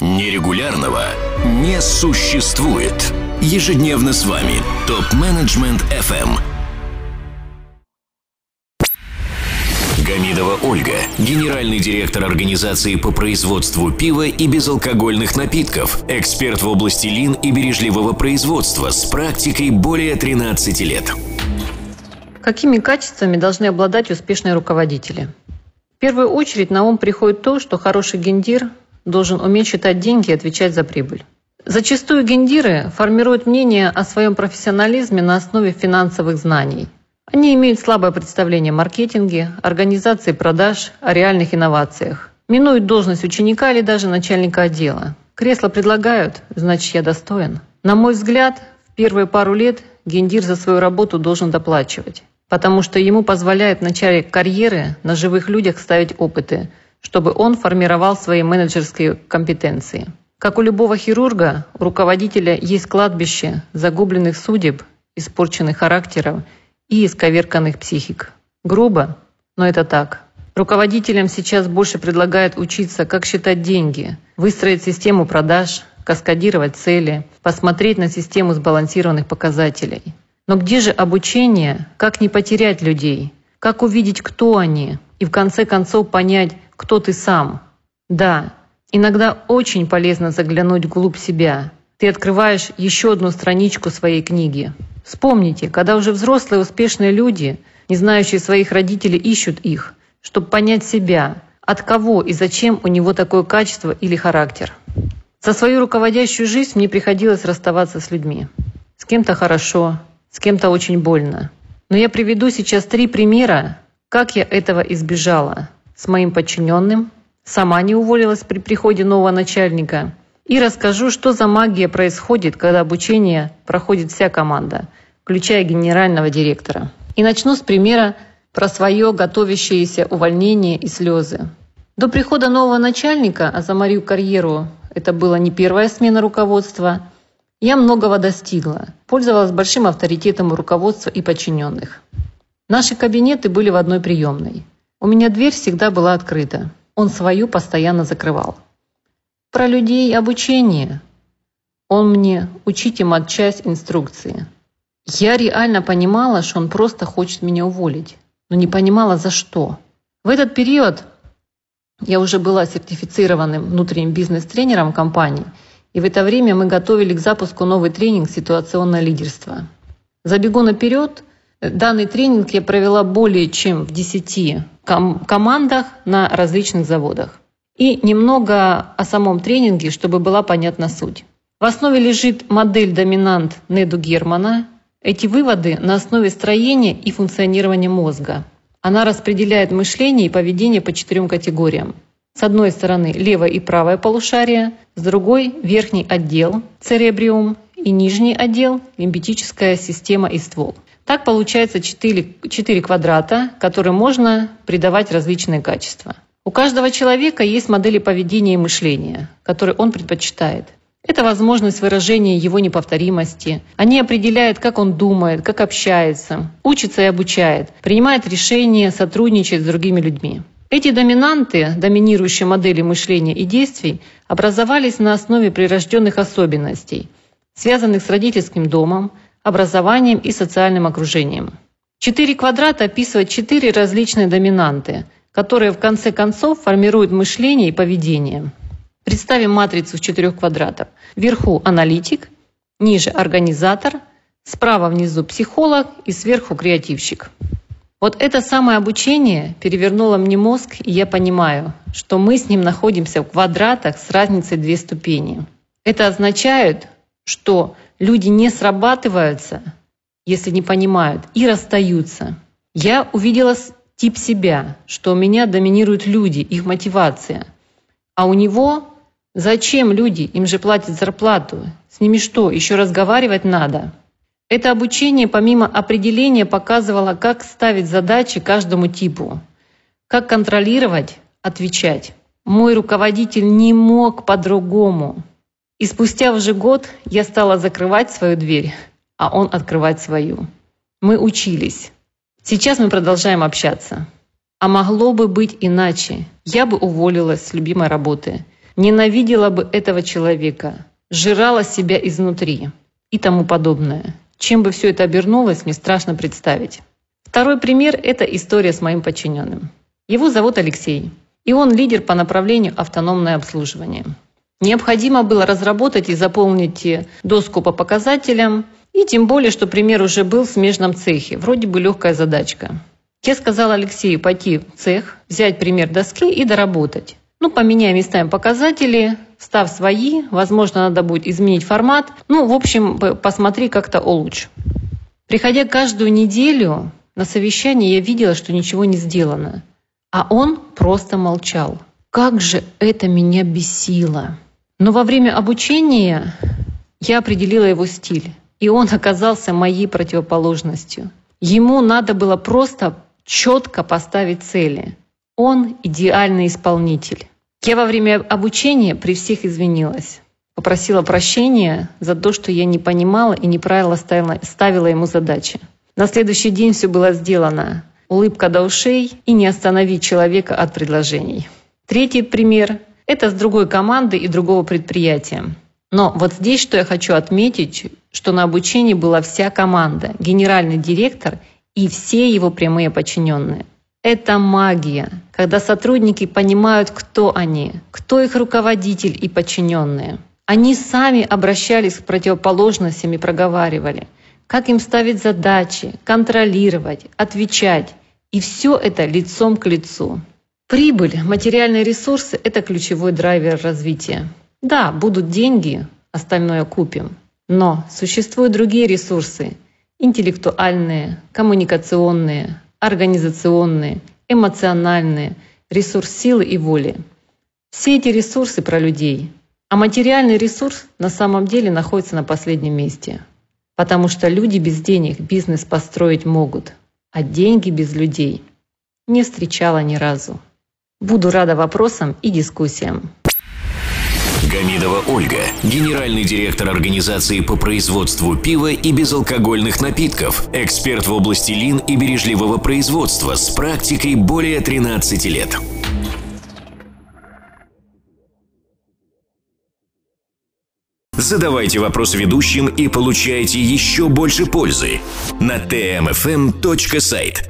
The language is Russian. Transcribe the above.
Нерегулярного не существует. Ежедневно с вами ТОП-менеджмент FM. Гамидова Ольга, генеральный директор организации по производству пива и безалкогольных напитков, эксперт в области лин и бережливого производства с практикой более 13 лет. Какими качествами должны обладать успешные руководители? В первую очередь на ум приходит то, что хороший гендир должен уметь считать деньги и отвечать за прибыль. Зачастую гендиры формируют мнение о своем профессионализме на основе финансовых знаний. Они имеют слабое представление о маркетинге, организации продаж, о реальных инновациях. Минуют должность ученика или даже начальника отдела. Кресло предлагают, значит я достоин. На мой взгляд, в первые пару лет гендир за свою работу должен доплачивать потому что ему позволяет в начале карьеры на живых людях ставить опыты, чтобы он формировал свои менеджерские компетенции. Как у любого хирурга, у руководителя есть кладбище загубленных судеб, испорченных характеров и исковерканных психик. Грубо, но это так. Руководителям сейчас больше предлагают учиться, как считать деньги, выстроить систему продаж, каскадировать цели, посмотреть на систему сбалансированных показателей – но где же обучение, как не потерять людей, как увидеть, кто они, и в конце концов понять, кто ты сам? Да, иногда очень полезно заглянуть вглубь себя. Ты открываешь еще одну страничку своей книги. Вспомните, когда уже взрослые успешные люди, не знающие своих родителей, ищут их, чтобы понять себя, от кого и зачем у него такое качество или характер. За свою руководящую жизнь мне приходилось расставаться с людьми. С кем-то хорошо, с кем-то очень больно. Но я приведу сейчас три примера, как я этого избежала. С моим подчиненным, сама не уволилась при приходе нового начальника. И расскажу, что за магия происходит, когда обучение проходит вся команда, включая генерального директора. И начну с примера про свое готовящееся увольнение и слезы. До прихода нового начальника, а за мою карьеру это была не первая смена руководства – я многого достигла, пользовалась большим авторитетом у руководства и подчиненных. Наши кабинеты были в одной приемной. У меня дверь всегда была открыта. Он свою постоянно закрывал. Про людей обучение. Он мне учить им отчасть инструкции. Я реально понимала, что он просто хочет меня уволить, но не понимала за что. В этот период я уже была сертифицированным внутренним бизнес-тренером компании – и в это время мы готовили к запуску новый тренинг «Ситуационное лидерство». Забегу наперед, данный тренинг я провела более чем в 10 ком- командах на различных заводах. И немного о самом тренинге, чтобы была понятна суть. В основе лежит модель доминант Неду Германа. Эти выводы на основе строения и функционирования мозга. Она распределяет мышление и поведение по четырем категориям – с одной стороны левое и правое полушарие, с другой верхний отдел церебриум и нижний отдел лимбетическая система и ствол. Так получается 4, 4 квадрата, которым можно придавать различные качества. У каждого человека есть модели поведения и мышления, которые он предпочитает. Это возможность выражения его неповторимости. Они определяют, как он думает, как общается, учится и обучает, принимает решения, сотрудничает с другими людьми. Эти доминанты, доминирующие модели мышления и действий, образовались на основе прирожденных особенностей, связанных с родительским домом, образованием и социальным окружением. Четыре квадрата описывают четыре различные доминанты, которые в конце концов формируют мышление и поведение. Представим матрицу в четырех квадратах. Вверху аналитик, ниже организатор, справа внизу психолог и сверху креативщик. Вот это самое обучение перевернуло мне мозг, и я понимаю, что мы с ним находимся в квадратах с разницей две ступени. Это означает, что люди не срабатываются, если не понимают, и расстаются. Я увидела тип себя, что у меня доминируют люди, их мотивация. А у него зачем люди? Им же платят зарплату. С ними что, еще разговаривать надо? Это обучение помимо определения показывало, как ставить задачи каждому типу, как контролировать, отвечать. Мой руководитель не мог по-другому. И спустя уже год я стала закрывать свою дверь, а он открывать свою. Мы учились. Сейчас мы продолжаем общаться. А могло бы быть иначе. Я бы уволилась с любимой работы. ненавидела бы этого человека, жирала себя изнутри и тому подобное. Чем бы все это обернулось, мне страшно представить. Второй пример – это история с моим подчиненным. Его зовут Алексей, и он лидер по направлению автономное обслуживание. Необходимо было разработать и заполнить доску по показателям, и тем более, что пример уже был в смежном цехе. Вроде бы легкая задачка. Я сказала Алексею пойти в цех, взять пример доски и доработать. Ну, поменяем местами показатели, став свои, возможно, надо будет изменить формат. Ну, в общем, посмотри как-то улучшь. Приходя каждую неделю на совещание, я видела, что ничего не сделано. А он просто молчал. Как же это меня бесило. Но во время обучения я определила его стиль. И он оказался моей противоположностью. Ему надо было просто четко поставить цели. Он идеальный исполнитель. Я во время обучения при всех извинилась. Попросила прощения за то, что я не понимала и неправильно ставила, ставила ему задачи. На следующий день все было сделано. Улыбка до ушей и не остановить человека от предложений. Третий пример – это с другой команды и другого предприятия. Но вот здесь, что я хочу отметить, что на обучении была вся команда, генеральный директор и все его прямые подчиненные. Это магия, когда сотрудники понимают, кто они, кто их руководитель и подчиненные. Они сами обращались к противоположностям и проговаривали, как им ставить задачи, контролировать, отвечать. И все это лицом к лицу. Прибыль, материальные ресурсы – это ключевой драйвер развития. Да, будут деньги, остальное купим. Но существуют другие ресурсы – интеллектуальные, коммуникационные, организационные, эмоциональные, ресурс силы и воли. Все эти ресурсы про людей. А материальный ресурс на самом деле находится на последнем месте. Потому что люди без денег бизнес построить могут, а деньги без людей не встречала ни разу. Буду рада вопросам и дискуссиям. Гамидова Ольга, генеральный директор организации по производству пива и безалкогольных напитков, эксперт в области лин и бережливого производства с практикой более 13 лет. Задавайте вопросы ведущим и получайте еще больше пользы на tmfm.site.